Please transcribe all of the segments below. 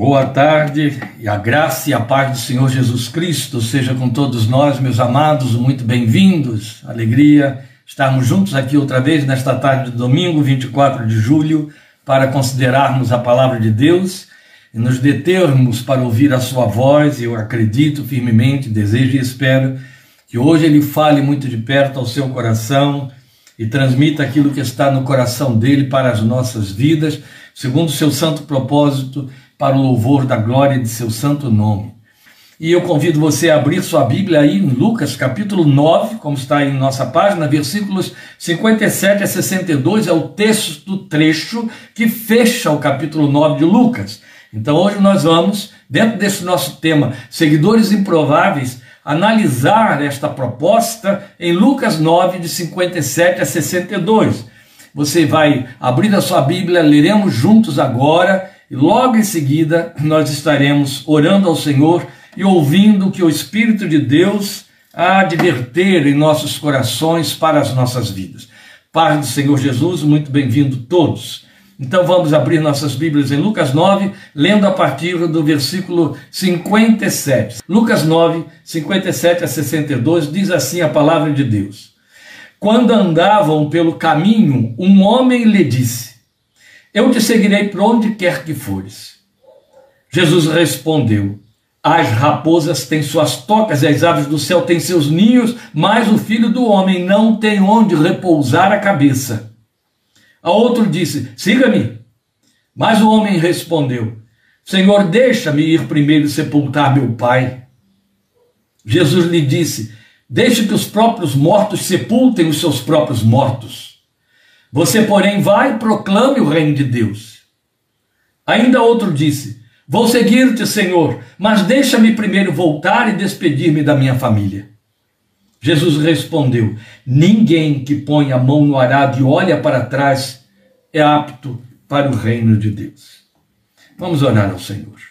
Boa tarde e a graça e a paz do Senhor Jesus Cristo seja com todos nós, meus amados, muito bem-vindos. Alegria estarmos juntos aqui outra vez nesta tarde de domingo, 24 de julho, para considerarmos a palavra de Deus e nos determos para ouvir a sua voz. Eu acredito firmemente, desejo e espero que hoje ele fale muito de perto ao seu coração e transmita aquilo que está no coração dele para as nossas vidas, segundo o seu santo propósito, para o louvor da glória de seu santo nome. E eu convido você a abrir sua Bíblia aí em Lucas, capítulo 9, como está aí em nossa página, versículos 57 a 62, é o texto do trecho que fecha o capítulo 9 de Lucas. Então hoje nós vamos, dentro desse nosso tema, seguidores improváveis, analisar esta proposta em Lucas 9, de 57 a 62. Você vai abrir a sua Bíblia, leremos juntos agora, e logo em seguida nós estaremos orando ao Senhor e ouvindo o que o Espírito de Deus há de verter em nossos corações para as nossas vidas. Paz do Senhor Jesus, muito bem-vindo todos. Então vamos abrir nossas Bíblias em Lucas 9, lendo a partir do versículo 57. Lucas 9, 57 a 62 diz assim a palavra de Deus: Quando andavam pelo caminho, um homem lhe disse: Eu te seguirei por onde quer que fores. Jesus respondeu: As raposas têm suas tocas e as aves do céu têm seus ninhos, mas o filho do homem não tem onde repousar a cabeça. A outro disse: Siga-me. Mas o homem respondeu: Senhor, deixa-me ir primeiro sepultar meu pai. Jesus lhe disse: Deixe que os próprios mortos sepultem os seus próprios mortos. Você, porém, vai e proclame o reino de Deus. Ainda outro disse: Vou seguir-te, Senhor, mas deixa-me primeiro voltar e despedir-me da minha família. Jesus respondeu: Ninguém que põe a mão no arado e olha para trás é apto para o reino de Deus. Vamos orar ao Senhor.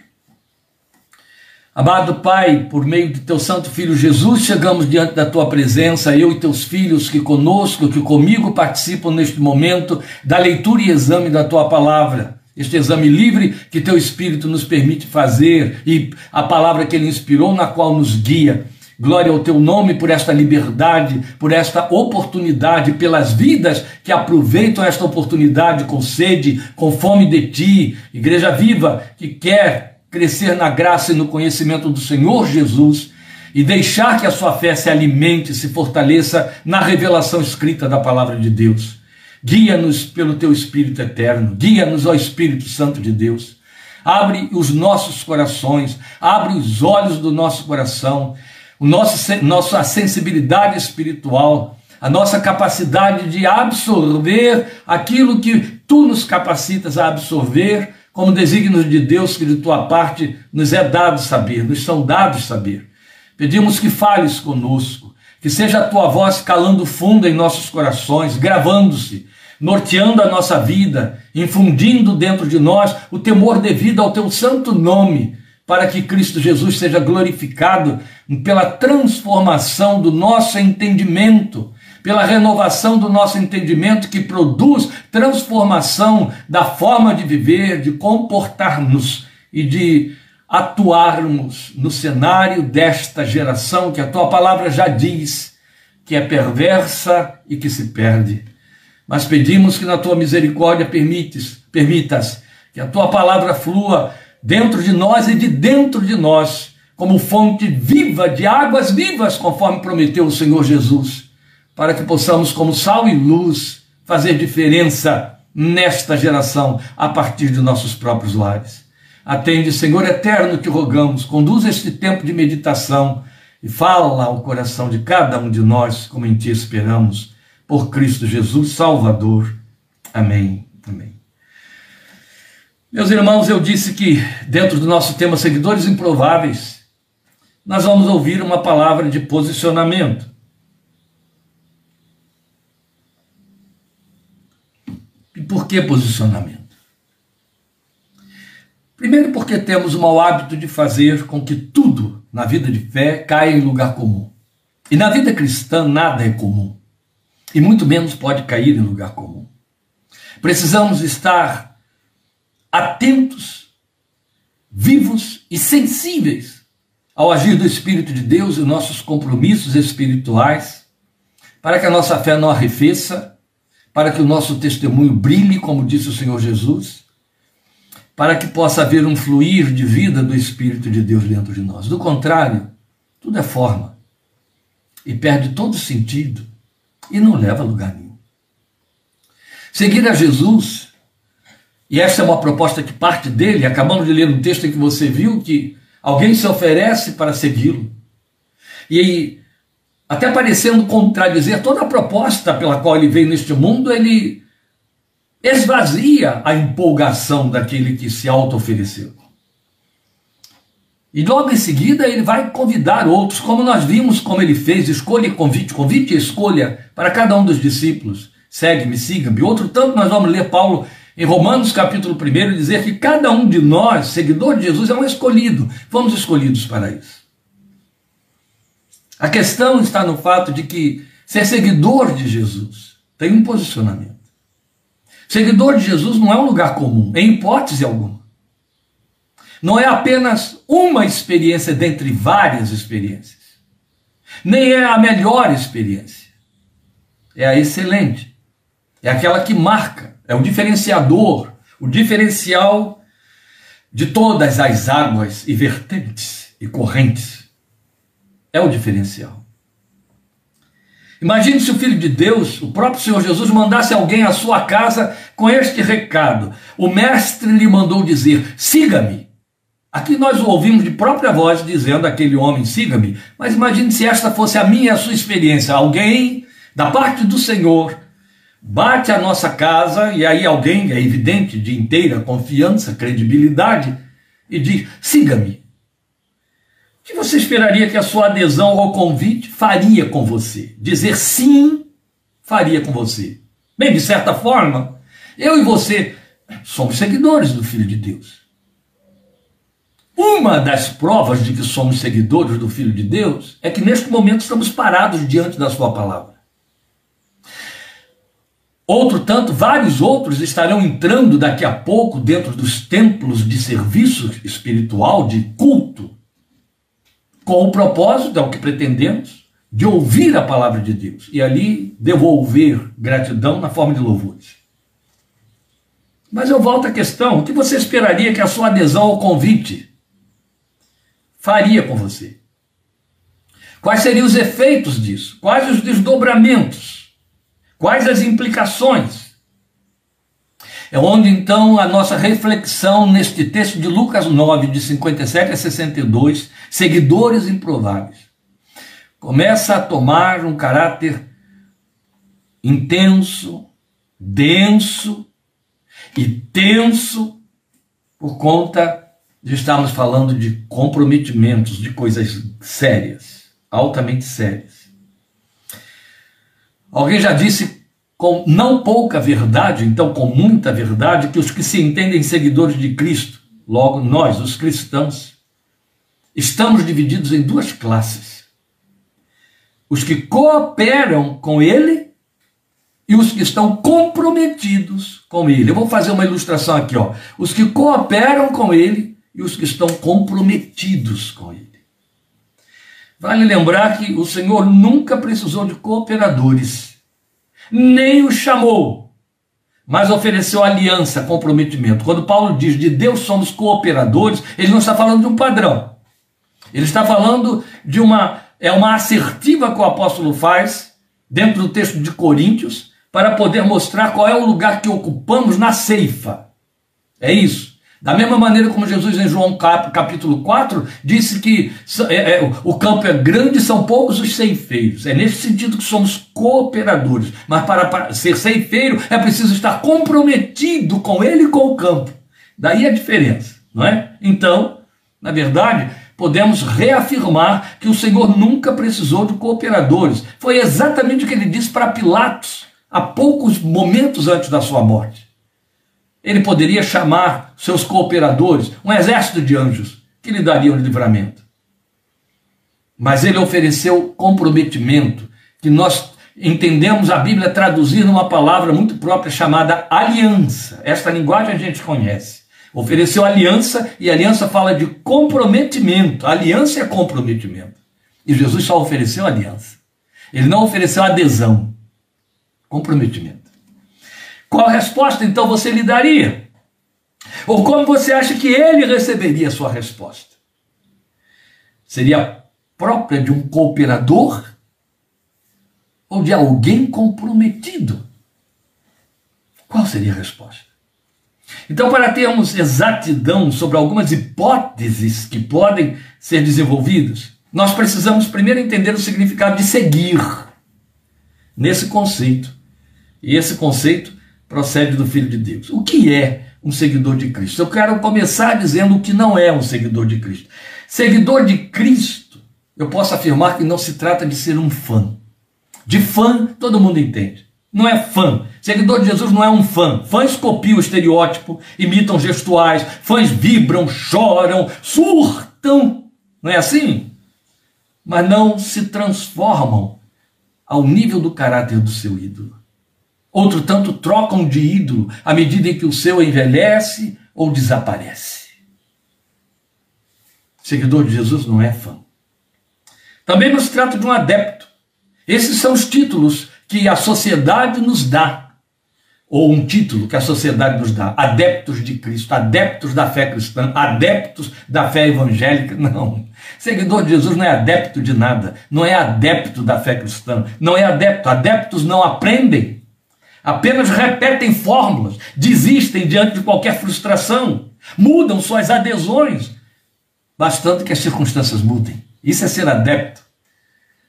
Amado Pai, por meio de teu Santo Filho Jesus, chegamos diante da tua presença, eu e teus filhos que conosco, que comigo participam neste momento da leitura e exame da tua palavra. Este exame livre que teu Espírito nos permite fazer e a palavra que ele inspirou, na qual nos guia Glória ao teu nome por esta liberdade, por esta oportunidade, pelas vidas que aproveitam esta oportunidade com sede, com fome de ti. Igreja viva que quer crescer na graça e no conhecimento do Senhor Jesus e deixar que a sua fé se alimente, se fortaleça na revelação escrita da palavra de Deus. Guia-nos pelo teu Espírito eterno, guia-nos ao Espírito Santo de Deus. Abre os nossos corações, abre os olhos do nosso coração o nosso, nossa sensibilidade espiritual, a nossa capacidade de absorver aquilo que tu nos capacitas a absorver, como desígnios de Deus que de tua parte nos é dado saber, nos são dados saber. Pedimos que fales conosco, que seja a tua voz calando fundo em nossos corações, gravando-se, norteando a nossa vida, infundindo dentro de nós o temor devido ao teu santo nome, para que Cristo Jesus seja glorificado pela transformação do nosso entendimento, pela renovação do nosso entendimento que produz transformação da forma de viver, de comportar-nos e de atuarmos no cenário desta geração que a tua palavra já diz que é perversa e que se perde. Mas pedimos que na tua misericórdia permites, permitas que a tua palavra flua dentro de nós e de dentro de nós, como fonte viva de águas vivas, conforme prometeu o Senhor Jesus, para que possamos, como sal e luz, fazer diferença nesta geração a partir de nossos próprios lares. Atende, Senhor eterno, te rogamos, conduz este tempo de meditação e fala ao coração de cada um de nós, como em ti esperamos, por Cristo Jesus, Salvador. Amém. Amém. Meus irmãos, eu disse que dentro do nosso tema Seguidores Improváveis, nós vamos ouvir uma palavra de posicionamento. Por que posicionamento? Primeiro, porque temos o mau hábito de fazer com que tudo na vida de fé caia em lugar comum. E na vida cristã nada é comum. E muito menos pode cair em lugar comum. Precisamos estar atentos, vivos e sensíveis ao agir do Espírito de Deus e nossos compromissos espirituais, para que a nossa fé não arrefeça, para que o nosso testemunho brilhe, como disse o Senhor Jesus, para que possa haver um fluir de vida do Espírito de Deus dentro de nós. Do contrário, tudo é forma e perde todo sentido e não leva a lugar nenhum. Seguir a Jesus, e essa é uma proposta que parte dele, acabamos de ler um texto em que você viu que alguém se oferece para segui-lo. E até parecendo contradizer toda a proposta pela qual ele veio neste mundo, ele esvazia a empolgação daquele que se auto-ofereceu. E logo em seguida ele vai convidar outros, como nós vimos como ele fez, escolha e convite, convite e escolha para cada um dos discípulos. Segue-me, siga-me. Outro tanto nós vamos ler Paulo em Romanos capítulo 1 dizer que cada um de nós, seguidor de Jesus, é um escolhido. Fomos escolhidos para isso. A questão está no fato de que ser seguidor de Jesus tem um posicionamento. Seguidor de Jesus não é um lugar comum, em hipótese alguma. Não é apenas uma experiência dentre várias experiências. Nem é a melhor experiência. É a excelente. É aquela que marca, é o diferenciador, o diferencial de todas as águas e vertentes e correntes. É o diferencial. Imagine se o Filho de Deus, o próprio Senhor Jesus, mandasse alguém à sua casa com este recado: O Mestre lhe mandou dizer: siga-me. Aqui nós o ouvimos de própria voz dizendo aquele homem: siga-me. Mas imagine se esta fosse a minha e a sua experiência. Alguém, da parte do Senhor, bate à nossa casa, e aí alguém, é evidente, de inteira confiança, credibilidade, e diz: siga-me que você esperaria que a sua adesão ao convite faria com você? Dizer sim faria com você. Bem, de certa forma, eu e você somos seguidores do Filho de Deus. Uma das provas de que somos seguidores do Filho de Deus é que neste momento estamos parados diante da Sua palavra. Outro tanto, vários outros estarão entrando daqui a pouco dentro dos templos de serviço espiritual, de culto, com o propósito, é o que pretendemos, de ouvir a palavra de Deus e ali devolver gratidão na forma de louvores. Mas eu volto à questão: o que você esperaria que a sua adesão ao convite faria com você? Quais seriam os efeitos disso? Quais os desdobramentos? Quais as implicações? É onde então a nossa reflexão neste texto de Lucas 9, de 57 a 62, seguidores improváveis, começa a tomar um caráter intenso, denso e tenso por conta de estarmos falando de comprometimentos, de coisas sérias, altamente sérias. Alguém já disse com não pouca verdade, então com muita verdade, que os que se entendem seguidores de Cristo, logo nós, os cristãos, estamos divididos em duas classes: os que cooperam com Ele e os que estão comprometidos com Ele. Eu vou fazer uma ilustração aqui, ó. Os que cooperam com Ele e os que estão comprometidos com Ele. Vale lembrar que o Senhor nunca precisou de cooperadores nem o chamou, mas ofereceu aliança, comprometimento. Quando Paulo diz de Deus somos cooperadores, ele não está falando de um padrão. Ele está falando de uma é uma assertiva que o apóstolo faz dentro do texto de Coríntios para poder mostrar qual é o lugar que ocupamos na ceifa. É isso. Da mesma maneira como Jesus em João capítulo 4 disse que é, é, o campo é grande, são poucos os ceifeiros. É nesse sentido que somos cooperadores. Mas para, para ser ceifeiro é preciso estar comprometido com ele e com o campo. Daí a diferença, não é? Então, na verdade, podemos reafirmar que o Senhor nunca precisou de cooperadores. Foi exatamente o que ele disse para Pilatos há poucos momentos antes da sua morte. Ele poderia chamar seus cooperadores, um exército de anjos, que lhe dariam livramento. Mas ele ofereceu comprometimento, que nós entendemos a Bíblia traduzir numa palavra muito própria chamada aliança. Esta linguagem a gente conhece. Ofereceu aliança e aliança fala de comprometimento. Aliança é comprometimento. E Jesus só ofereceu aliança. Ele não ofereceu adesão. Comprometimento. Qual resposta então você lhe daria? Ou como você acha que ele receberia a sua resposta? Seria própria de um cooperador ou de alguém comprometido? Qual seria a resposta? Então, para termos exatidão sobre algumas hipóteses que podem ser desenvolvidas, nós precisamos primeiro entender o significado de seguir nesse conceito. E esse conceito procede do Filho de Deus. O que é um seguidor de Cristo? Eu quero começar dizendo o que não é um seguidor de Cristo. Seguidor de Cristo, eu posso afirmar que não se trata de ser um fã. De fã, todo mundo entende. Não é fã. Seguidor de Jesus não é um fã. Fãs copiam o estereótipo, imitam gestuais, fãs vibram, choram, surtam. Não é assim? Mas não se transformam ao nível do caráter do seu ídolo. Outro tanto trocam de ídolo à medida em que o seu envelhece ou desaparece. Seguidor de Jesus não é fã. Também não se trata de um adepto. Esses são os títulos que a sociedade nos dá. Ou um título que a sociedade nos dá: adeptos de Cristo, adeptos da fé cristã, adeptos da fé evangélica. Não. Seguidor de Jesus não é adepto de nada, não é adepto da fé cristã, não é adepto. Adeptos não aprendem apenas repetem fórmulas, desistem diante de qualquer frustração, mudam suas adesões, bastante que as circunstâncias mudem. Isso é ser adepto.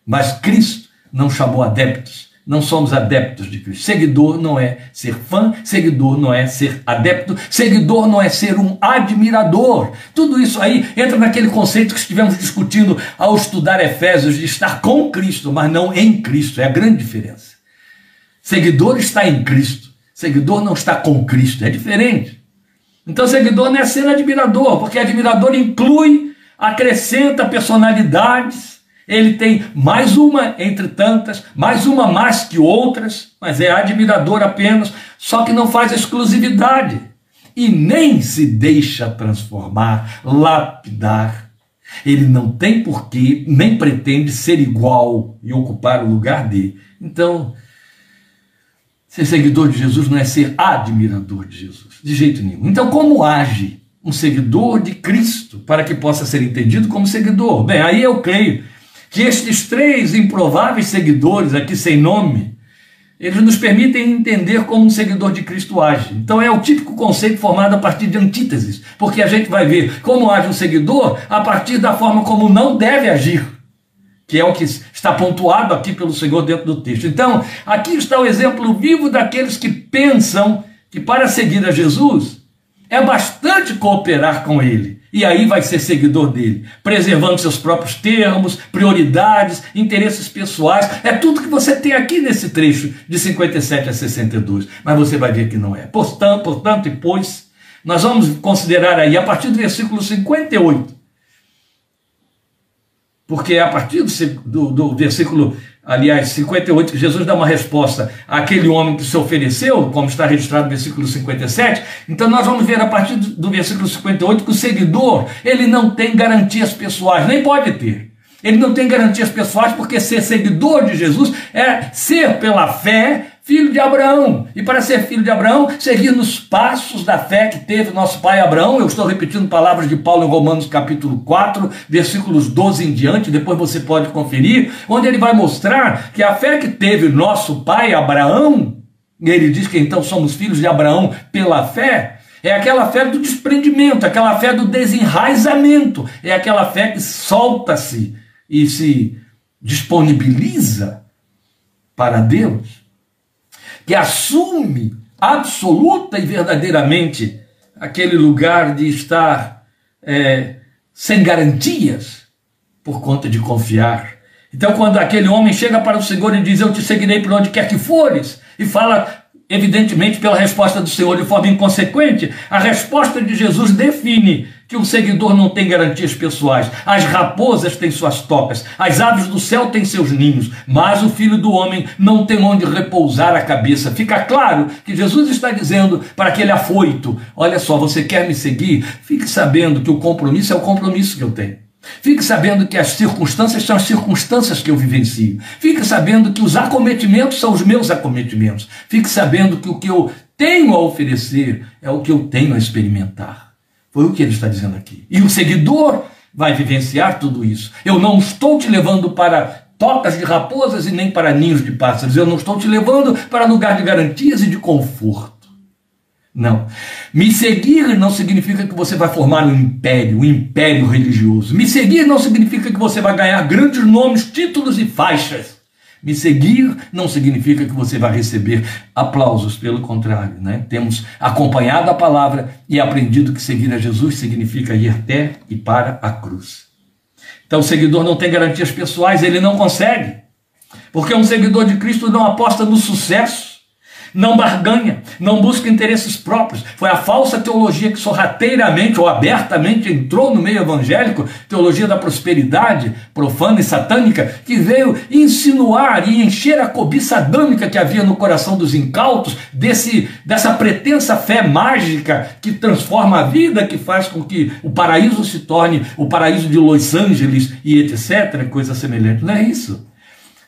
Mas Cristo não chamou adeptos. Não somos adeptos de Cristo. Seguidor não é ser fã, seguidor não é ser adepto, seguidor não é ser um admirador. Tudo isso aí entra naquele conceito que estivemos discutindo ao estudar Efésios de estar com Cristo, mas não em Cristo. É a grande diferença. Seguidor está em Cristo. Seguidor não está com Cristo. É diferente. Então, seguidor não é ser admirador, porque admirador inclui, acrescenta personalidades. Ele tem mais uma entre tantas, mais uma mais que outras, mas é admirador apenas, só que não faz exclusividade e nem se deixa transformar, lapidar. Ele não tem porquê, nem pretende ser igual e ocupar o lugar dele. Então, Ser seguidor de Jesus não é ser admirador de Jesus, de jeito nenhum. Então, como age um seguidor de Cristo para que possa ser entendido como seguidor? Bem, aí eu creio que estes três improváveis seguidores, aqui sem nome, eles nos permitem entender como um seguidor de Cristo age. Então é o típico conceito formado a partir de antíteses, porque a gente vai ver como age um seguidor a partir da forma como não deve agir que é o que está pontuado aqui pelo Senhor dentro do texto. Então, aqui está o exemplo vivo daqueles que pensam que para seguir a Jesus é bastante cooperar com ele. E aí vai ser seguidor dele, preservando seus próprios termos, prioridades, interesses pessoais. É tudo que você tem aqui nesse trecho de 57 a 62. Mas você vai ver que não é. Portanto, portanto e pois, nós vamos considerar aí, a partir do versículo 58, porque a partir do, do, do, versículo, aliás, 58, que Jesus dá uma resposta àquele homem que se ofereceu, como está registrado no versículo 57. Então nós vamos ver a partir do, do versículo 58 que o seguidor, ele não tem garantias pessoais, nem pode ter. Ele não tem garantias pessoais porque ser seguidor de Jesus é ser pela fé filho de Abraão. E para ser filho de Abraão, seguir nos passos da fé que teve nosso pai Abraão. Eu estou repetindo palavras de Paulo em Romanos capítulo 4, versículos 12 em diante, depois você pode conferir, onde ele vai mostrar que a fé que teve nosso pai Abraão, ele diz que então somos filhos de Abraão pela fé, é aquela fé do desprendimento, aquela fé do desenraizamento, é aquela fé que solta-se e se disponibiliza para Deus que assume absoluta e verdadeiramente aquele lugar de estar é, sem garantias por conta de confiar. Então, quando aquele homem chega para o Senhor e diz: Eu te seguirei por onde quer que fores, e fala, evidentemente, pela resposta do Senhor de forma inconsequente, a resposta de Jesus define que um seguidor não tem garantias pessoais. As raposas têm suas tocas, as aves do céu têm seus ninhos, mas o filho do homem não tem onde repousar a cabeça. Fica claro que Jesus está dizendo para aquele afoito: olha só, você quer me seguir? Fique sabendo que o compromisso é o compromisso que eu tenho. Fique sabendo que as circunstâncias são as circunstâncias que eu vivencio. Fique sabendo que os acometimentos são os meus acometimentos. Fique sabendo que o que eu tenho a oferecer é o que eu tenho a experimentar. Foi o que ele está dizendo aqui. E o seguidor vai vivenciar tudo isso. Eu não estou te levando para tocas de raposas e nem para ninhos de pássaros. Eu não estou te levando para lugar de garantias e de conforto. Não. Me seguir não significa que você vai formar um império, um império religioso. Me seguir não significa que você vai ganhar grandes nomes, títulos e faixas. Me seguir não significa que você vai receber aplausos, pelo contrário, né? Temos acompanhado a palavra e aprendido que seguir a Jesus significa ir até e para a cruz. Então, o seguidor não tem garantias pessoais, ele não consegue. Porque um seguidor de Cristo não aposta no sucesso, não barganha, não busca interesses próprios. Foi a falsa teologia que sorrateiramente ou abertamente entrou no meio evangélico, teologia da prosperidade profana e satânica, que veio insinuar e encher a cobiça adâmica que havia no coração dos incautos, desse, dessa pretensa fé mágica que transforma a vida, que faz com que o paraíso se torne o paraíso de Los Angeles e etc., coisa semelhante. Não é isso.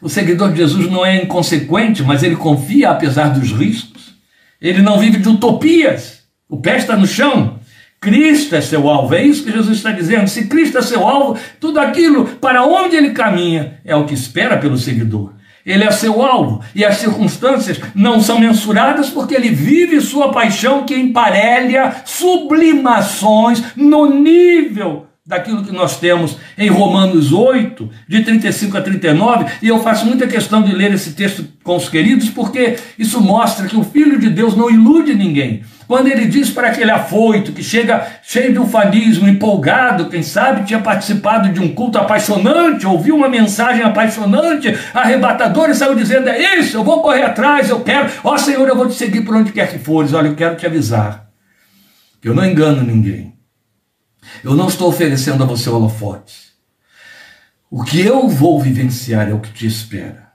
O seguidor de Jesus não é inconsequente, mas ele confia apesar dos riscos. Ele não vive de utopias. O pé está no chão. Cristo é seu alvo. É isso que Jesus está dizendo. Se Cristo é seu alvo, tudo aquilo para onde ele caminha é o que espera pelo seguidor. Ele é seu alvo e as circunstâncias não são mensuradas porque ele vive sua paixão que emparelha sublimações no nível daquilo que nós temos em Romanos 8, de 35 a 39, e eu faço muita questão de ler esse texto com os queridos, porque isso mostra que o Filho de Deus não ilude ninguém. Quando ele diz para aquele afoito que chega cheio de ufanismo, empolgado, quem sabe tinha participado de um culto apaixonante, ouviu uma mensagem apaixonante, arrebatadora e saiu dizendo: É isso, eu vou correr atrás, eu quero, ó Senhor, eu vou te seguir por onde quer que fores. Olha, eu quero te avisar que eu não engano ninguém. Eu não estou oferecendo a você holofotes. O que eu vou vivenciar é o que te espera.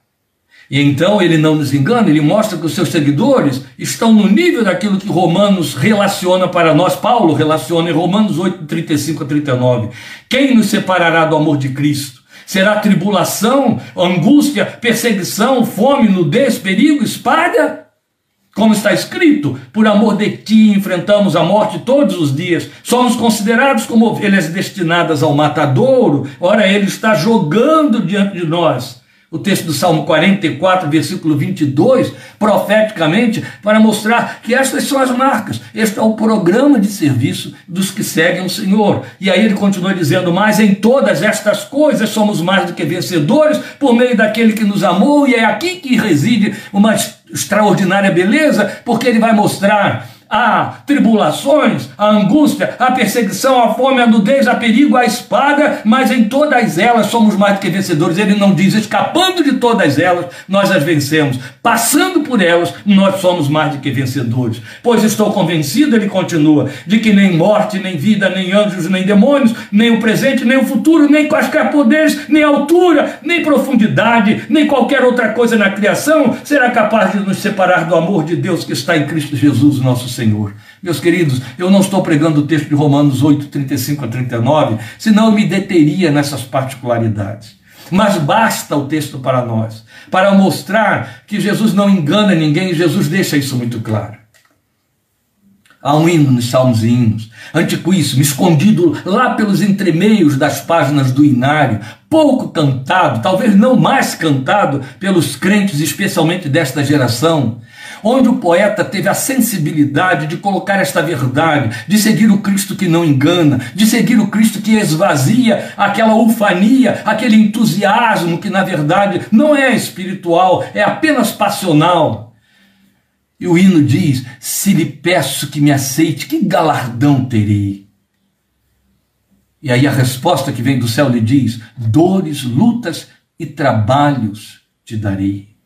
E então ele não nos engana, ele mostra que os seus seguidores estão no nível daquilo que Romanos relaciona para nós, Paulo relaciona em Romanos 8, 35 a 39. Quem nos separará do amor de Cristo? Será tribulação, angústia, perseguição, fome, nudez, perigo, espada? Como está escrito, por amor de ti enfrentamos a morte todos os dias, somos considerados como ovelhas destinadas ao matadouro. Ora, ele está jogando diante de nós o texto do Salmo 44, versículo 22, profeticamente, para mostrar que estas são as marcas, este é o programa de serviço dos que seguem o Senhor. E aí ele continua dizendo: Mas em todas estas coisas somos mais do que vencedores por meio daquele que nos amou, e é aqui que reside uma extraordinária beleza, porque ele vai mostrar Há tribulações, a angústia, a perseguição, a fome, a nudez, a perigo, a espada, mas em todas elas somos mais do que vencedores. Ele não diz, escapando de todas elas, nós as vencemos. Passando por elas, nós somos mais do que vencedores. Pois estou convencido, ele continua, de que nem morte, nem vida, nem anjos, nem demônios, nem o presente, nem o futuro, nem quaisquer poderes, nem altura, nem profundidade, nem qualquer outra coisa na criação será capaz de nos separar do amor de Deus que está em Cristo Jesus, nosso Senhor. Meus queridos, eu não estou pregando o texto de Romanos 8, 35 a 39, senão eu me deteria nessas particularidades. Mas basta o texto para nós, para mostrar que Jesus não engana ninguém, Jesus deixa isso muito claro. Há um hino nos Salmos e Hinos, antiquíssimo, escondido lá pelos entremeios das páginas do inário, pouco cantado, talvez não mais cantado pelos crentes, especialmente desta geração, onde o poeta teve a sensibilidade de colocar esta verdade, de seguir o Cristo que não engana, de seguir o Cristo que esvazia aquela ufania, aquele entusiasmo que na verdade não é espiritual, é apenas passional. E o hino diz: Se lhe peço que me aceite, que galardão terei? E aí a resposta que vem do céu lhe diz: Dores, lutas e trabalhos te darei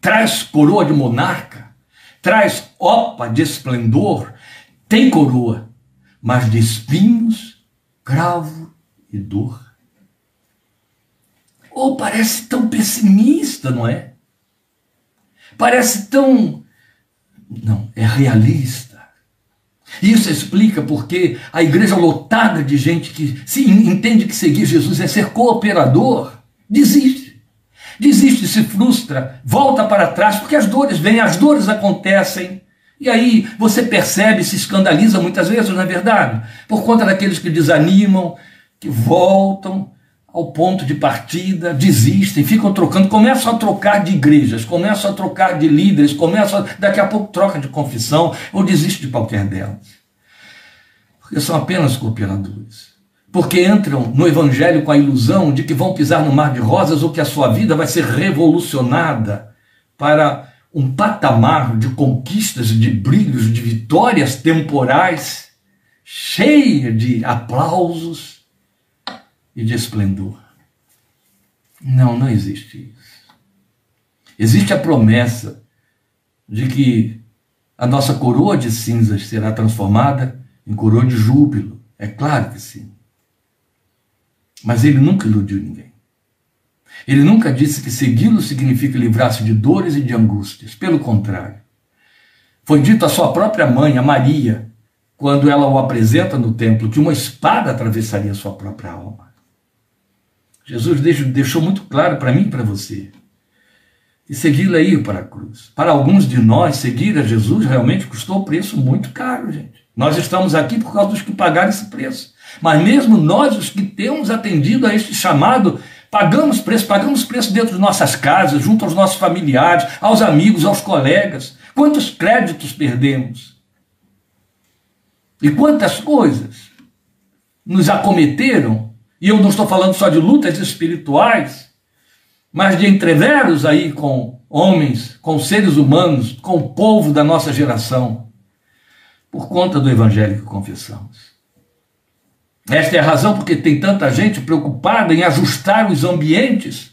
traz coroa de monarca, traz opa de esplendor, tem coroa, mas de espinhos, cravo e dor. Ou oh, parece tão pessimista, não é? Parece tão. Não, é realista. Isso explica porque a igreja lotada de gente que se entende que seguir Jesus é ser cooperador, desiste. Desiste, se frustra, volta para trás, porque as dores vêm, as dores acontecem. E aí você percebe, se escandaliza muitas vezes, não é verdade? Por conta daqueles que desanimam, que voltam, ao ponto de partida, desistem, ficam trocando, começam a trocar de igrejas, começam a trocar de líderes, começam a, daqui a pouco troca de confissão ou desiste de qualquer delas. Porque são apenas cooperadores. Porque entram no evangelho com a ilusão de que vão pisar no mar de rosas ou que a sua vida vai ser revolucionada para um patamar de conquistas, de brilhos, de vitórias temporais, cheia de aplausos e de esplendor. Não, não existe isso. Existe a promessa de que a nossa coroa de cinzas será transformada em coroa de júbilo. É claro que sim. Mas ele nunca iludiu ninguém. Ele nunca disse que segui-lo significa livrar-se de dores e de angústias. Pelo contrário. Foi dito à sua própria mãe, a Maria, quando ela o apresenta no templo, que uma espada atravessaria sua própria alma. Jesus deixou muito claro para mim e para você. E segui-lo ir para a cruz. Para alguns de nós, seguir a Jesus realmente custou um preço muito caro, gente. Nós estamos aqui por causa dos que pagaram esse preço. Mas mesmo nós, os que temos atendido a este chamado, pagamos preço, pagamos preço dentro de nossas casas, junto aos nossos familiares, aos amigos, aos colegas. Quantos créditos perdemos? E quantas coisas nos acometeram e eu não estou falando só de lutas espirituais, mas de entreveros aí com homens, com seres humanos, com o povo da nossa geração, por conta do evangelho que confessamos. Esta é a razão porque tem tanta gente preocupada em ajustar os ambientes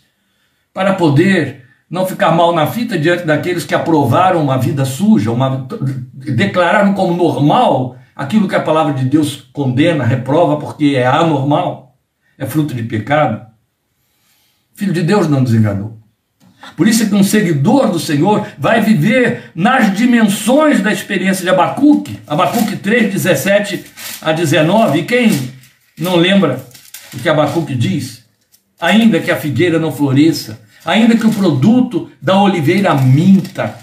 para poder não ficar mal na fita diante daqueles que aprovaram uma vida suja, uma, declararam como normal aquilo que a palavra de Deus condena, reprova, porque é anormal é fruto de pecado. Filho de Deus não nos enganou. Por isso é que um seguidor do Senhor vai viver nas dimensões da experiência de Abacuque, Abacuque 3, 17 a 19. E quem não lembra o que Abacuque diz? Ainda que a figueira não floresça, ainda que o produto da oliveira minta,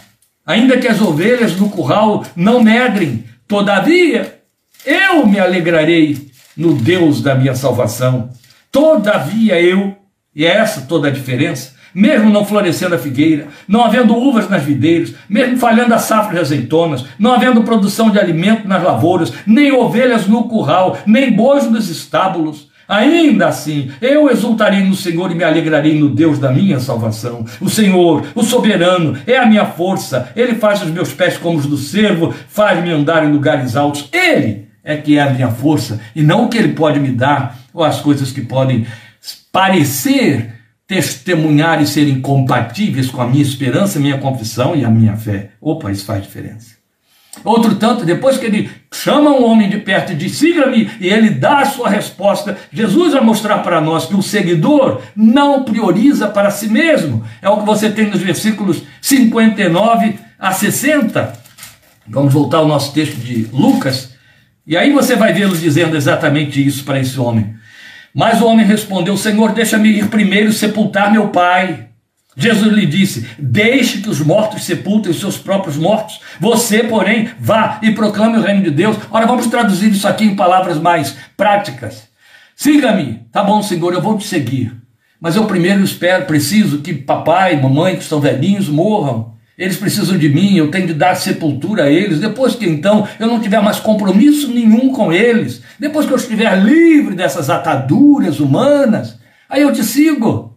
ainda que as ovelhas no curral não medrem, todavia eu me alegrarei no Deus da minha salvação. Todavia eu, e é essa toda a diferença, mesmo não florescendo a figueira, não havendo uvas nas videiras, mesmo falhando a safra de azeitonas, não havendo produção de alimento nas lavouras, nem ovelhas no curral, nem bois nos estábulos, Ainda assim, eu exultarei no Senhor e me alegrarei no Deus da minha salvação. O Senhor, o soberano, é a minha força. Ele faz os meus pés como os do servo, faz-me andar em lugares altos. Ele é que é a minha força e não o que ele pode me dar ou as coisas que podem parecer testemunhar e serem compatíveis com a minha esperança, minha confissão e a minha fé. Opa, isso faz diferença. Outro tanto, depois que ele chama um homem de perto e diz: siga-me, e ele dá a sua resposta, Jesus vai mostrar para nós que o seguidor não prioriza para si mesmo. É o que você tem nos versículos 59 a 60. Vamos voltar ao nosso texto de Lucas, e aí você vai vê-lo dizendo exatamente isso para esse homem. Mas o homem respondeu: Senhor, deixa-me ir primeiro sepultar meu pai. Jesus lhe disse: Deixe que os mortos sepultem os seus próprios mortos. Você, porém, vá e proclame o reino de Deus. Ora, vamos traduzir isso aqui em palavras mais práticas. Siga-me. Tá bom, Senhor, eu vou te seguir. Mas eu primeiro espero, preciso que papai, mamãe, que estão velhinhos, morram. Eles precisam de mim, eu tenho de dar sepultura a eles. Depois que então eu não tiver mais compromisso nenhum com eles, depois que eu estiver livre dessas ataduras humanas, aí eu te sigo.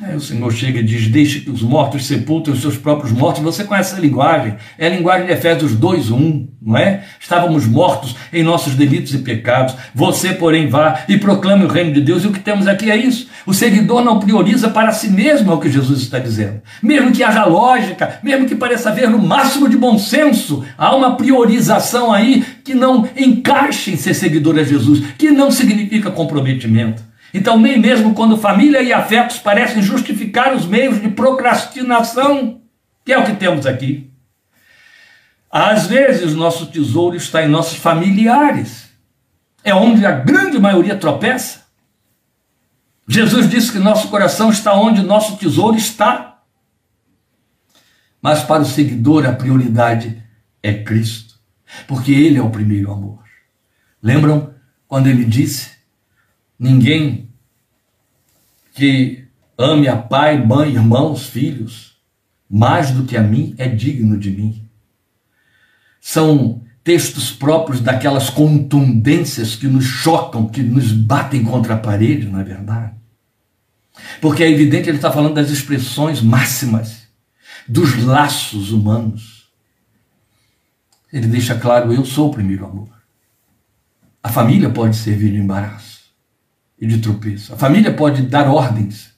O Senhor chega e diz: Deixe que os mortos sepultem os seus próprios mortos. Você conhece essa linguagem? É a linguagem de Efésios 2:1, não é? Estávamos mortos em nossos delitos e pecados. Você, porém, vá e proclame o reino de Deus. E o que temos aqui é isso. O seguidor não prioriza para si mesmo, é o que Jesus está dizendo. Mesmo que haja lógica, mesmo que pareça haver no máximo de bom senso, há uma priorização aí que não encaixa em ser seguidor a Jesus, que não significa comprometimento. Então, nem mesmo quando família e afetos parecem justificar os meios de procrastinação, que é o que temos aqui. Às vezes, nosso tesouro está em nossos familiares, é onde a grande maioria tropeça. Jesus disse que nosso coração está onde nosso tesouro está. Mas para o seguidor, a prioridade é Cristo, porque Ele é o primeiro amor. Lembram quando ele disse: Ninguém que ame a pai, mãe, irmãos, filhos, mais do que a mim, é digno de mim. São textos próprios daquelas contundências que nos chocam, que nos batem contra a parede, não é verdade? Porque é evidente que ele está falando das expressões máximas, dos laços humanos. Ele deixa claro: eu sou o primeiro amor. A família pode servir de embaraço e de tropeço. A família pode dar ordens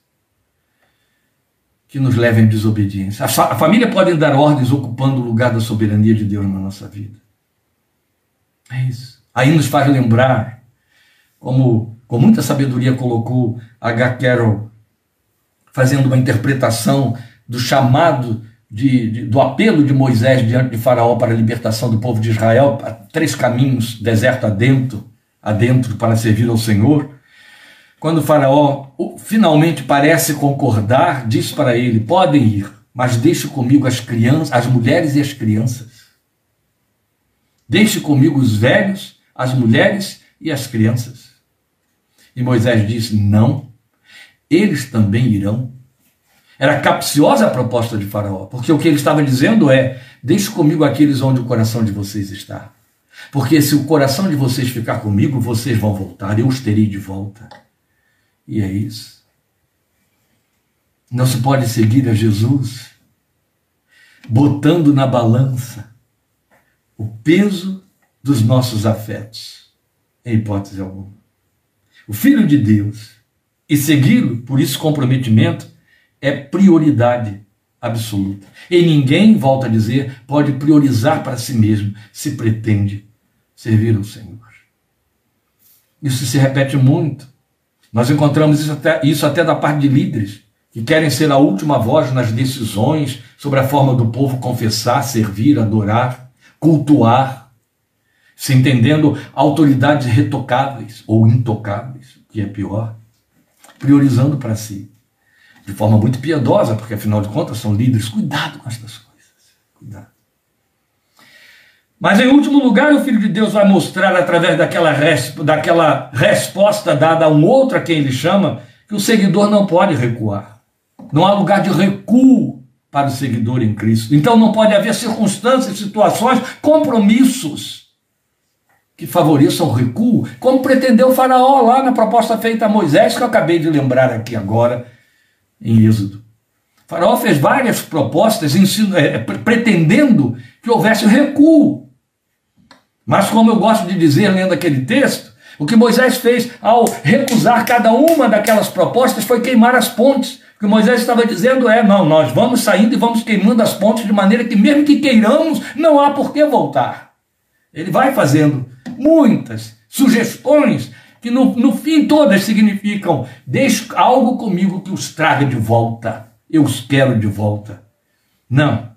que nos levem à desobediência. A família pode dar ordens ocupando o lugar da soberania de Deus na nossa vida. É isso. Aí nos faz lembrar, como com muita sabedoria colocou H. Carroll, fazendo uma interpretação do chamado de, de, do apelo de Moisés diante de Faraó para a libertação do povo de Israel, três caminhos, deserto adentro, adentro para servir ao Senhor. Quando Faraó finalmente parece concordar, diz para ele: podem ir, mas deixe comigo as crianças, as mulheres e as crianças. Deixe comigo os velhos, as mulheres e as crianças. E Moisés disse: não, eles também irão. Era capciosa a proposta de Faraó, porque o que ele estava dizendo é: deixe comigo aqueles onde o coração de vocês está. Porque se o coração de vocês ficar comigo, vocês vão voltar, eu os terei de volta. E é isso. Não se pode seguir a Jesus botando na balança o peso dos nossos afetos, em hipótese alguma. O Filho de Deus e segui-lo, por isso comprometimento, é prioridade absoluta. E ninguém, volta a dizer, pode priorizar para si mesmo se pretende servir ao Senhor. Isso se repete muito nós encontramos isso até, isso até da parte de líderes que querem ser a última voz nas decisões sobre a forma do povo confessar, servir, adorar, cultuar, se entendendo autoridades retocáveis ou intocáveis, que é pior, priorizando para si, de forma muito piedosa, porque afinal de contas são líderes. Cuidado com estas coisas. Cuidado. Mas em último lugar, o Filho de Deus vai mostrar, através daquela, daquela resposta dada a um outro a quem ele chama, que o seguidor não pode recuar. Não há lugar de recuo para o seguidor em Cristo. Então não pode haver circunstâncias, situações, compromissos que favoreçam o recuo, como pretendeu o Faraó lá na proposta feita a Moisés, que eu acabei de lembrar aqui agora em Êxodo. O faraó fez várias propostas ensino, é, pretendendo que houvesse recuo mas, como eu gosto de dizer lendo aquele texto, o que Moisés fez ao recusar cada uma daquelas propostas foi queimar as pontes. O que Moisés estava dizendo é: não, nós vamos saindo e vamos queimando as pontes de maneira que, mesmo que queiramos, não há por que voltar. Ele vai fazendo muitas sugestões que, no, no fim, todas significam: deixe algo comigo que os traga de volta. Eu os quero de volta. Não.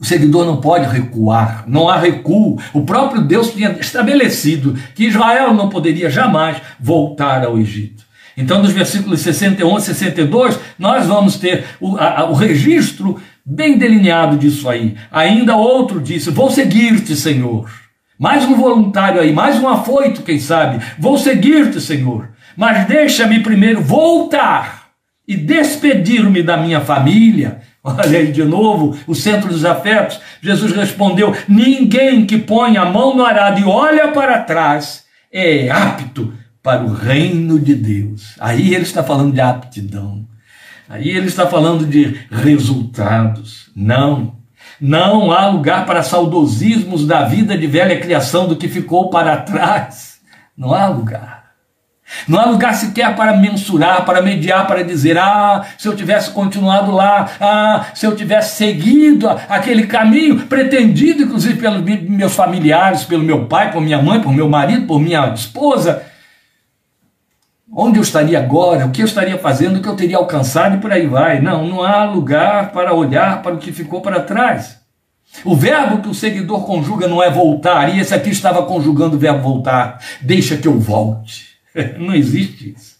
O seguidor não pode recuar, não há recuo. O próprio Deus tinha estabelecido que Israel não poderia jamais voltar ao Egito. Então, nos versículos 61 e 62, nós vamos ter o, a, o registro bem delineado disso aí. Ainda outro disse: Vou seguir-te, Senhor. Mais um voluntário aí, mais um afoito, quem sabe. Vou seguir-te, Senhor. Mas deixa-me primeiro voltar e despedir-me da minha família Olha aí de novo o centro dos afetos. Jesus respondeu: Ninguém que põe a mão no arado e olha para trás é apto para o reino de Deus. Aí ele está falando de aptidão. Aí ele está falando de resultados. Não. Não há lugar para saudosismos da vida de velha criação do que ficou para trás. Não há lugar. Não há lugar sequer para mensurar, para mediar, para dizer: ah, se eu tivesse continuado lá, ah, se eu tivesse seguido aquele caminho, pretendido inclusive pelos meus familiares, pelo meu pai, por minha mãe, por meu marido, por minha esposa. Onde eu estaria agora? O que eu estaria fazendo? O que eu teria alcançado? E por aí vai. Não, não há lugar para olhar para o que ficou para trás. O verbo que o seguidor conjuga não é voltar, e esse aqui estava conjugando o verbo voltar. Deixa que eu volte. Não existe isso.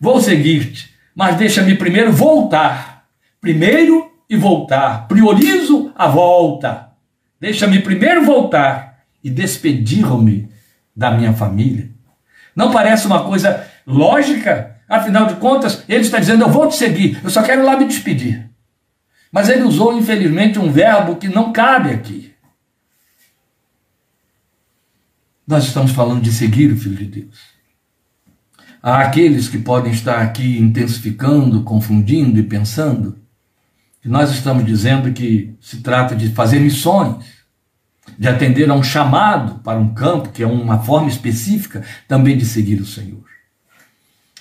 Vou seguir-te, mas deixa-me primeiro voltar. Primeiro e voltar. Priorizo a volta. Deixa-me primeiro voltar e despedir-me da minha família. Não parece uma coisa lógica? Afinal de contas, ele está dizendo: Eu vou te seguir, eu só quero ir lá me despedir. Mas ele usou, infelizmente, um verbo que não cabe aqui. Nós estamos falando de seguir o Filho de Deus. Há aqueles que podem estar aqui intensificando, confundindo e pensando que nós estamos dizendo que se trata de fazer missões, de atender a um chamado para um campo, que é uma forma específica também de seguir o Senhor.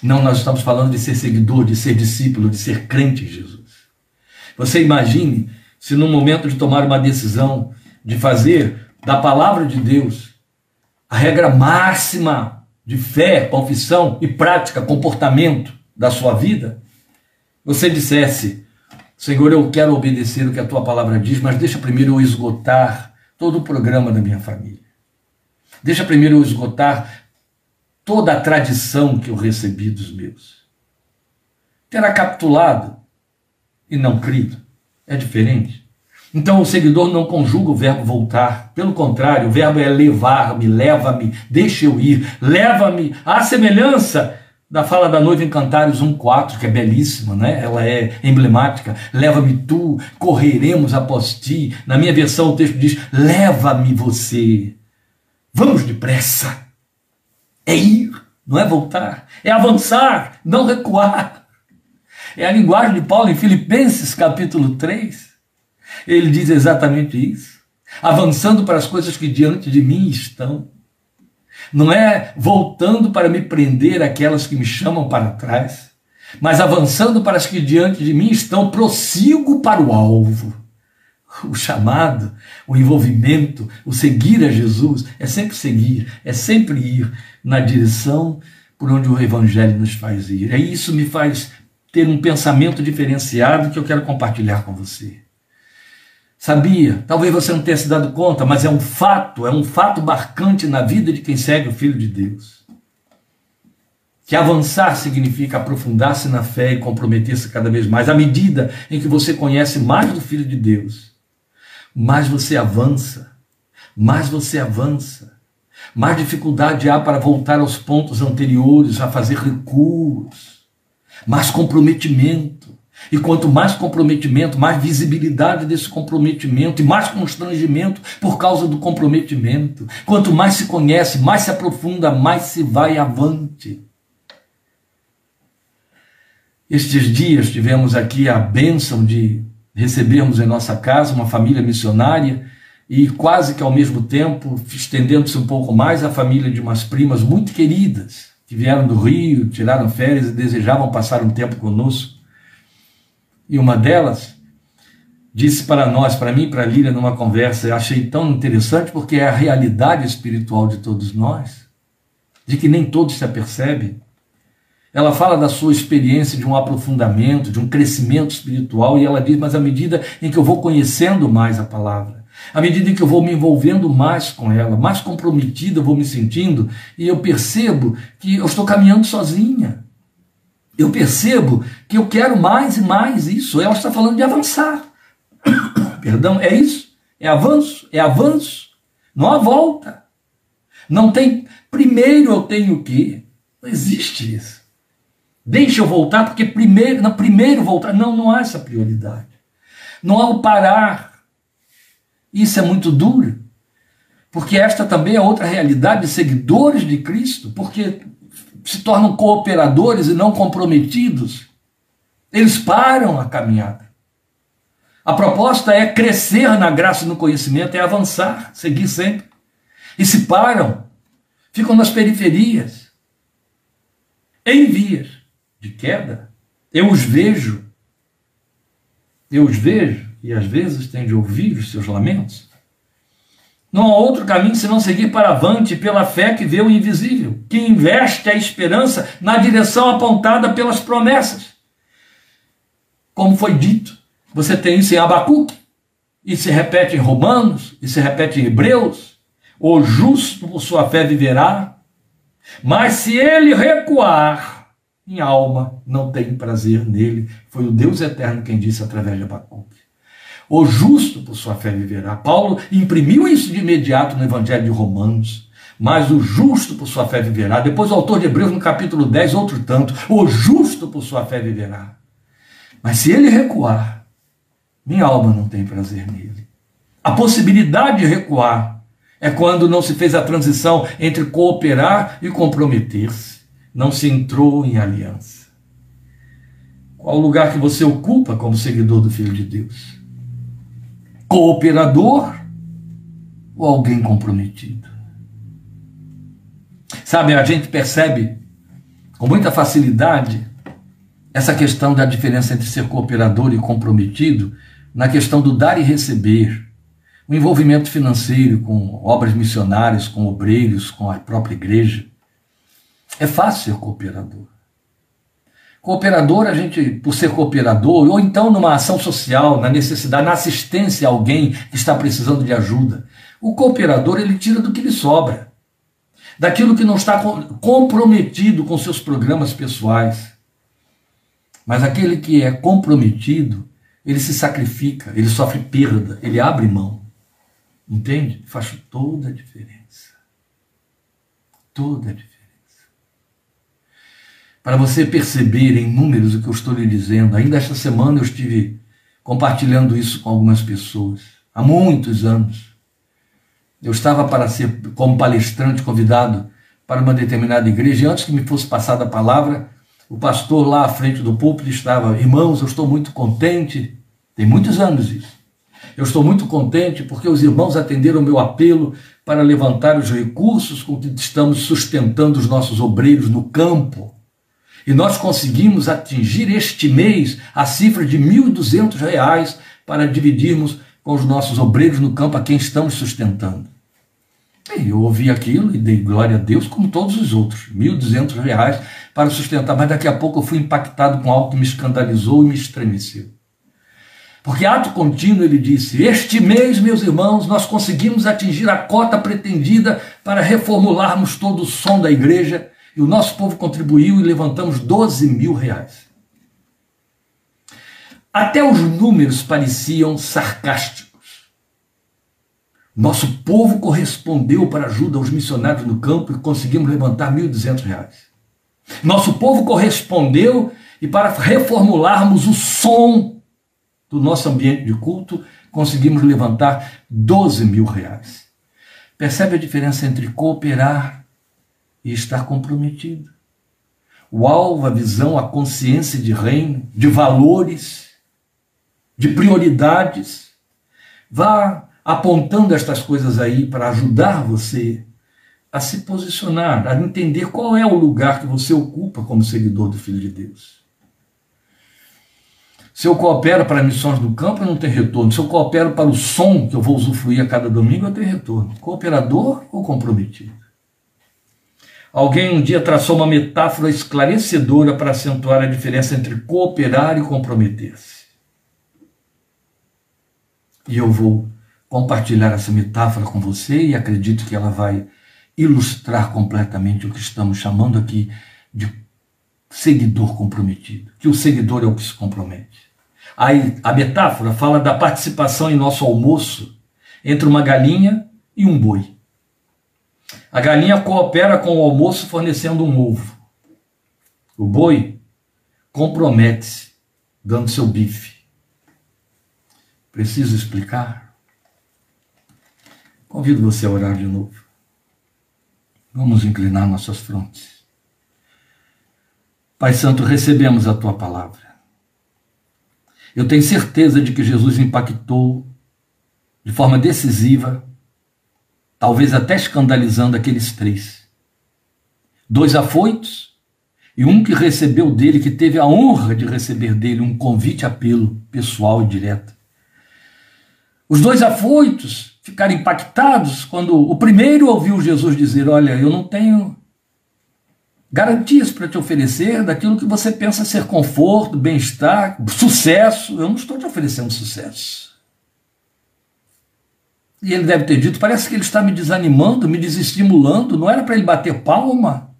Não, nós estamos falando de ser seguidor, de ser discípulo, de ser crente em Jesus. Você imagine se no momento de tomar uma decisão, de fazer da palavra de Deus a regra máxima de fé, confissão e prática, comportamento da sua vida, você dissesse: Senhor, eu quero obedecer o que a tua palavra diz, mas deixa primeiro eu esgotar todo o programa da minha família. Deixa primeiro eu esgotar toda a tradição que eu recebi dos meus. Terá capitulado e não crido. É diferente. Então o seguidor não conjuga o verbo voltar. Pelo contrário, o verbo é levar-me, leva-me, deixa eu ir, leva-me à semelhança da fala da noiva em Cantares 1,4, que é belíssima, né? ela é emblemática. Leva-me tu, correremos após ti. Na minha versão o texto diz: leva-me você. Vamos depressa. É ir, não é voltar. É avançar, não recuar. É a linguagem de Paulo em Filipenses capítulo 3 ele diz exatamente isso. Avançando para as coisas que diante de mim estão. Não é voltando para me prender aquelas que me chamam para trás, mas avançando para as que diante de mim estão, prossigo para o alvo. O chamado, o envolvimento, o seguir a Jesus é sempre seguir, é sempre ir na direção por onde o Evangelho nos faz ir. É isso me faz ter um pensamento diferenciado que eu quero compartilhar com você. Sabia? Talvez você não tenha se dado conta, mas é um fato, é um fato marcante na vida de quem segue o Filho de Deus. Que avançar significa aprofundar-se na fé e comprometer-se cada vez mais. À medida em que você conhece mais do Filho de Deus, mais você avança, mais você avança, mais dificuldade há para voltar aos pontos anteriores, a fazer recuos, mais comprometimento e quanto mais comprometimento, mais visibilidade desse comprometimento e mais constrangimento por causa do comprometimento. Quanto mais se conhece, mais se aprofunda, mais se vai avante. Estes dias tivemos aqui a bênção de recebermos em nossa casa uma família missionária e quase que ao mesmo tempo, estendendo-se um pouco mais, a família de umas primas muito queridas que vieram do Rio, tiraram férias e desejavam passar um tempo conosco. E uma delas disse para nós, para mim para Lília, numa conversa, eu achei tão interessante porque é a realidade espiritual de todos nós, de que nem todos se apercebem. Ela fala da sua experiência de um aprofundamento, de um crescimento espiritual, e ela diz: Mas à medida em que eu vou conhecendo mais a palavra, à medida em que eu vou me envolvendo mais com ela, mais comprometida eu vou me sentindo, e eu percebo que eu estou caminhando sozinha eu percebo que eu quero mais e mais isso. Ela está falando de avançar. Perdão, é isso? É avanço? É avanço. Não há volta. Não tem. Primeiro eu tenho o quê? Não existe isso. Deixa eu voltar, porque primeiro, não, primeiro voltar. Não, não há essa prioridade. Não há o parar. Isso é muito duro. Porque esta também é outra realidade de seguidores de Cristo. Porque se tornam cooperadores e não comprometidos. Eles param a caminhada. A proposta é crescer na graça e no conhecimento, é avançar, seguir sempre. E se param, ficam nas periferias, em vias de queda. Eu os vejo, eu os vejo, e às vezes tenho de ouvir os seus lamentos. Não há outro caminho senão seguir para avante pela fé que vê o invisível, que investe a esperança na direção apontada pelas promessas. Como foi dito, você tem isso em Abacuque, e se repete em Romanos, e se repete em Hebreus. O justo por sua fé viverá, mas se ele recuar, em alma não tem prazer nele. Foi o Deus eterno quem disse através de Abacuque. O justo por sua fé viverá. Paulo imprimiu isso de imediato no Evangelho de Romanos. Mas o justo por sua fé viverá. Depois o autor de Hebreus, no capítulo 10, outro tanto. O justo por sua fé viverá. Mas se ele recuar, minha alma não tem prazer nele. A possibilidade de recuar é quando não se fez a transição entre cooperar e comprometer-se. Não se entrou em aliança. Qual o lugar que você ocupa como seguidor do Filho de Deus? Cooperador ou alguém comprometido. Sabe, a gente percebe com muita facilidade essa questão da diferença entre ser cooperador e comprometido na questão do dar e receber, o envolvimento financeiro com obras missionárias, com obreiros, com a própria igreja. É fácil ser cooperador. Cooperador, a gente, por ser cooperador, ou então numa ação social, na necessidade, na assistência a alguém que está precisando de ajuda. O cooperador, ele tira do que lhe sobra. Daquilo que não está comprometido com seus programas pessoais. Mas aquele que é comprometido, ele se sacrifica, ele sofre perda, ele abre mão. Entende? Faz toda a diferença. Toda a diferença para você perceber em números o que eu estou lhe dizendo. Ainda esta semana eu estive compartilhando isso com algumas pessoas, há muitos anos. Eu estava para ser, como palestrante, convidado para uma determinada igreja, e antes que me fosse passada a palavra, o pastor lá à frente do púlpito estava, irmãos, eu estou muito contente, tem muitos anos isso. Eu estou muito contente porque os irmãos atenderam o meu apelo para levantar os recursos com que estamos sustentando os nossos obreiros no campo. E nós conseguimos atingir este mês a cifra de R$ 1.200 para dividirmos com os nossos obreiros no campo a quem estamos sustentando. E eu ouvi aquilo e dei glória a Deus, como todos os outros, R$ 1.200 para sustentar. Mas daqui a pouco eu fui impactado com algo que me escandalizou e me estremeceu. Porque ato contínuo ele disse: Este mês, meus irmãos, nós conseguimos atingir a cota pretendida para reformularmos todo o som da igreja e o nosso povo contribuiu e levantamos 12 mil reais. Até os números pareciam sarcásticos. Nosso povo correspondeu para ajuda aos missionários no campo e conseguimos levantar 1.200 reais. Nosso povo correspondeu e para reformularmos o som do nosso ambiente de culto, conseguimos levantar 12 mil reais. Percebe a diferença entre cooperar e estar comprometido. O alvo, a visão, a consciência de reino, de valores, de prioridades. Vá apontando estas coisas aí para ajudar você a se posicionar, a entender qual é o lugar que você ocupa como seguidor do Filho de Deus. Se eu coopero para missões do campo, eu não tenho retorno. Se eu coopero para o som que eu vou usufruir a cada domingo, eu tenho retorno. Cooperador ou comprometido? Alguém um dia traçou uma metáfora esclarecedora para acentuar a diferença entre cooperar e comprometer-se. E eu vou compartilhar essa metáfora com você e acredito que ela vai ilustrar completamente o que estamos chamando aqui de seguidor comprometido, que o seguidor é o que se compromete. Aí a metáfora fala da participação em nosso almoço entre uma galinha e um boi. A galinha coopera com o almoço fornecendo um ovo. O boi compromete-se dando seu bife. Preciso explicar? Convido você a orar de novo. Vamos inclinar nossas frontes. Pai Santo, recebemos a tua palavra. Eu tenho certeza de que Jesus impactou de forma decisiva, talvez até escandalizando aqueles três. Dois afoitos e um que recebeu dele, que teve a honra de receber dele um convite apelo pessoal e direto. Os dois afoitos ficaram impactados quando o primeiro ouviu Jesus dizer: Olha, eu não tenho garantias para te oferecer daquilo que você pensa ser conforto, bem-estar, sucesso. Eu não estou te oferecendo sucesso. E ele deve ter dito: parece que ele está me desanimando, me desestimulando. Não era para ele bater palma,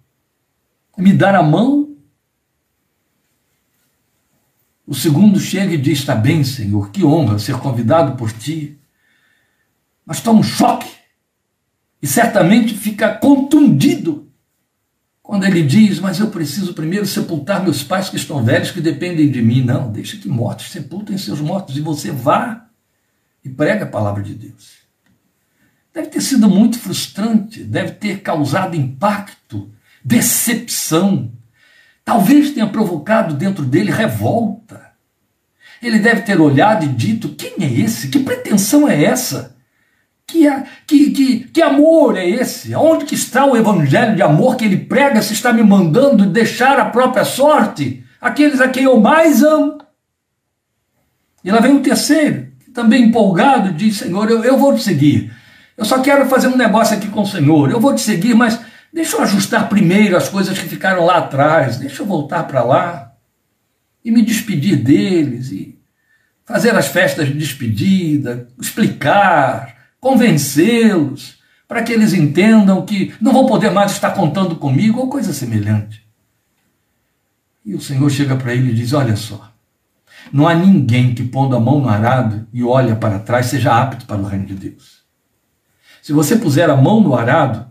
me dar a mão. O segundo chega e diz: Está bem, Senhor, que honra ser convidado por ti. Mas toma um choque e certamente fica contundido quando ele diz, mas eu preciso primeiro sepultar meus pais que estão velhos, que dependem de mim. Não, deixa que mortos sepultem seus mortos e você vá e prega a palavra de Deus. Deve ter sido muito frustrante, deve ter causado impacto, decepção. Talvez tenha provocado dentro dele revolta. Ele deve ter olhado e dito: quem é esse? Que pretensão é essa? Que, que, que, que amor é esse? Onde que está o evangelho de amor que ele prega se está me mandando deixar a própria sorte? Aqueles a quem eu mais amo. E lá vem o terceiro, também empolgado, diz: Senhor, eu, eu vou te seguir. Eu só quero fazer um negócio aqui com o Senhor. Eu vou te seguir, mas deixa eu ajustar primeiro as coisas que ficaram lá atrás. Deixa eu voltar para lá e me despedir deles e fazer as festas de despedida, explicar, convencê-los, para que eles entendam que não vão poder mais estar contando comigo ou coisa semelhante. E o Senhor chega para ele e diz: Olha só, não há ninguém que pondo a mão no arado e olha para trás seja apto para o reino de Deus. Se você puser a mão no arado,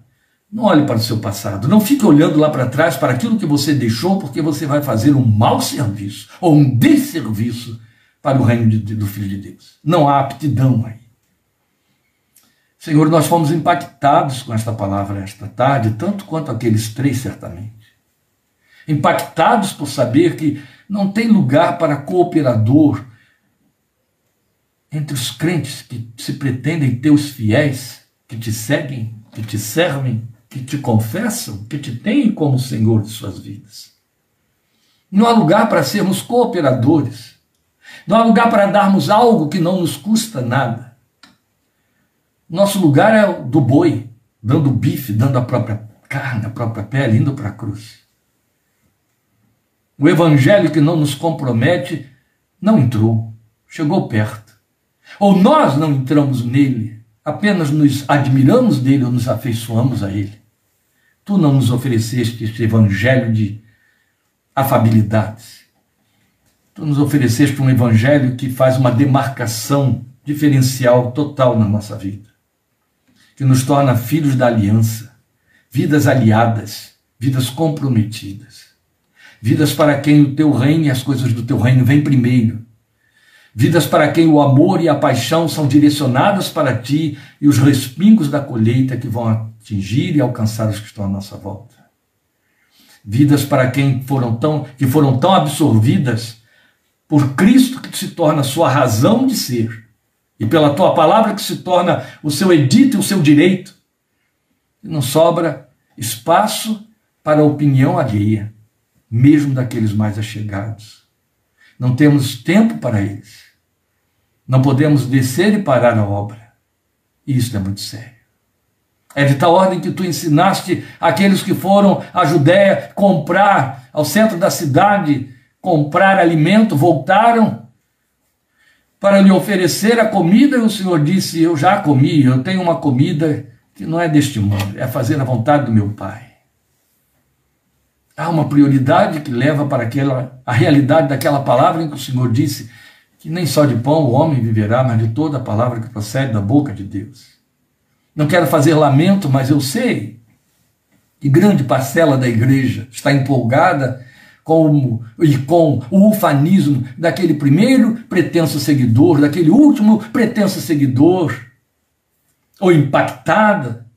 não olhe para o seu passado, não fique olhando lá para trás para aquilo que você deixou, porque você vai fazer um mau serviço ou um desserviço para o reino de, do Filho de Deus. Não há aptidão aí. Senhor, nós fomos impactados com esta palavra esta tarde, tanto quanto aqueles três, certamente. Impactados por saber que não tem lugar para cooperador entre os crentes que se pretendem teus fiéis, que te seguem, que te servem, que te confessam, que te têm como Senhor de suas vidas. Não há lugar para sermos cooperadores. Não há lugar para darmos algo que não nos custa nada. Nosso lugar é o do boi, dando bife, dando a própria carne, a própria pele, indo para a cruz. O evangelho que não nos compromete não entrou, chegou perto. Ou nós não entramos nele, apenas nos admiramos dele ou nos afeiçoamos a ele. Tu não nos ofereceste este evangelho de afabilidades. Tu nos ofereceste um evangelho que faz uma demarcação diferencial total na nossa vida que nos torna filhos da aliança, vidas aliadas, vidas comprometidas, vidas para quem o teu reino e as coisas do teu reino vêm primeiro, vidas para quem o amor e a paixão são direcionadas para ti e os respingos da colheita que vão atingir e alcançar os que estão à nossa volta. Vidas para quem foram tão, que foram tão absorvidas por Cristo que se torna sua razão de ser e pela tua palavra que se torna o seu edito e o seu direito. Não sobra espaço para a opinião alheia, mesmo daqueles mais achegados. Não temos tempo para eles. Não podemos descer e parar a obra. E isso é muito sério. É de tal ordem que tu ensinaste aqueles que foram à Judéia comprar ao centro da cidade, comprar alimento, voltaram para lhe oferecer a comida, e o Senhor disse: Eu já comi, eu tenho uma comida que não é deste mundo, é fazer a vontade do meu Pai. Há uma prioridade que leva para aquela, a realidade daquela palavra em que o Senhor disse que nem só de pão o homem viverá, mas de toda a palavra que procede da boca de Deus. Não quero fazer lamento, mas eu sei que grande parcela da igreja está empolgada com, e com o ufanismo daquele primeiro pretenso seguidor, daquele último pretenso seguidor, ou impactada,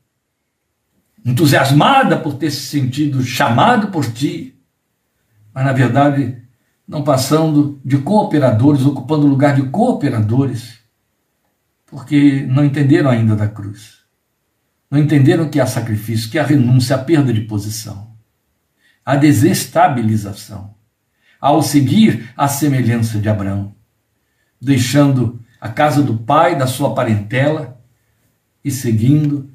entusiasmada por ter se sentido chamado por ti, mas na verdade não passando de cooperadores, ocupando o lugar de cooperadores, porque não entenderam ainda da cruz. Não entenderam que há sacrifício, que há renúncia, a perda de posição, a desestabilização, ao seguir a semelhança de Abraão, deixando a casa do pai, da sua parentela e seguindo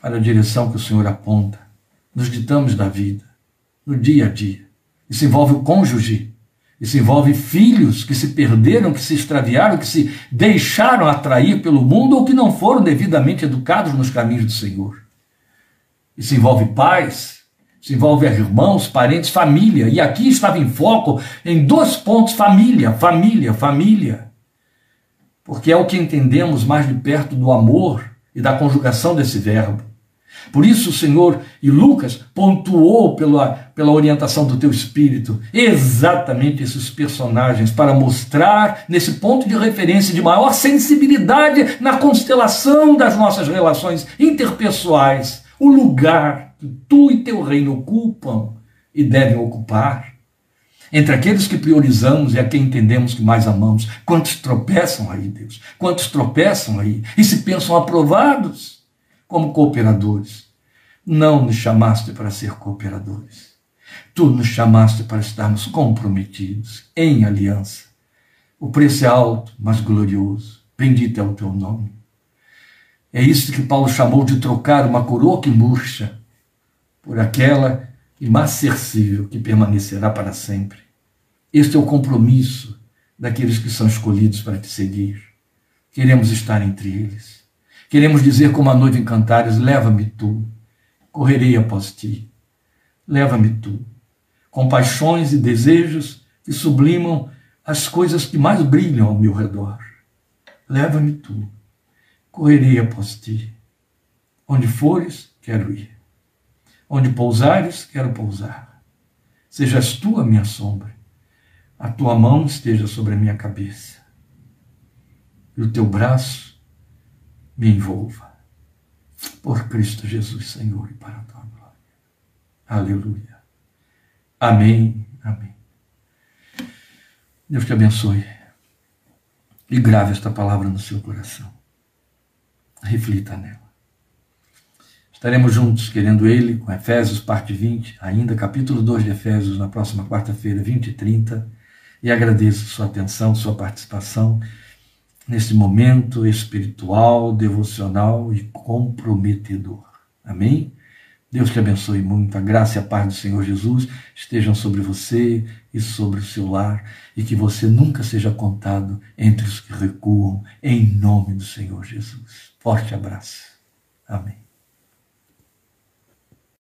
para a direção que o Senhor aponta nos ditames da vida, no dia a dia. Isso envolve o cônjuge, isso envolve filhos que se perderam, que se extraviaram, que se deixaram atrair pelo mundo ou que não foram devidamente educados nos caminhos do Senhor. Isso envolve pais, isso envolve irmãos, parentes, família. E aqui estava em foco em dois pontos: família, família, família. Porque é o que entendemos mais de perto do amor e da conjugação desse verbo. Por isso o Senhor e Lucas pontuou pela, pela orientação do teu espírito exatamente esses personagens para mostrar nesse ponto de referência de maior sensibilidade na constelação das nossas relações interpessoais, o lugar que tu e teu reino ocupam e devem ocupar. Entre aqueles que priorizamos e a quem entendemos que mais amamos, quantos tropeçam aí, Deus? Quantos tropeçam aí e se pensam aprovados? Como cooperadores. Não nos chamaste para ser cooperadores. Tu nos chamaste para estarmos comprometidos em aliança. O preço é alto, mas glorioso. Bendito é o teu nome. É isso que Paulo chamou de trocar uma coroa que murcha por aquela imacercível que permanecerá para sempre. Este é o compromisso daqueles que são escolhidos para te seguir. Queremos estar entre eles. Queremos dizer como a noiva em Cantares: leva-me tu, correrei após ti. Leva-me tu. Com paixões e desejos que sublimam as coisas que mais brilham ao meu redor. Leva-me tu, correrei após ti. Onde fores, quero ir. Onde pousares, quero pousar. Sejas tu a minha sombra, a tua mão esteja sobre a minha cabeça, e o teu braço me envolva. Por Cristo Jesus, Senhor, e para a tua glória. Aleluia. Amém. Amém. Deus te abençoe. E grave esta palavra no seu coração. Reflita nela. Estaremos juntos, querendo Ele, com Efésios, parte 20, ainda capítulo 2 de Efésios, na próxima quarta-feira, 20 e 30. E agradeço sua atenção, sua participação nesse momento espiritual, devocional e comprometedor. Amém? Deus te abençoe muito. A graça e a paz do Senhor Jesus estejam sobre você e sobre o seu lar e que você nunca seja contado entre os que recuam, em nome do Senhor Jesus. Forte abraço. Amém.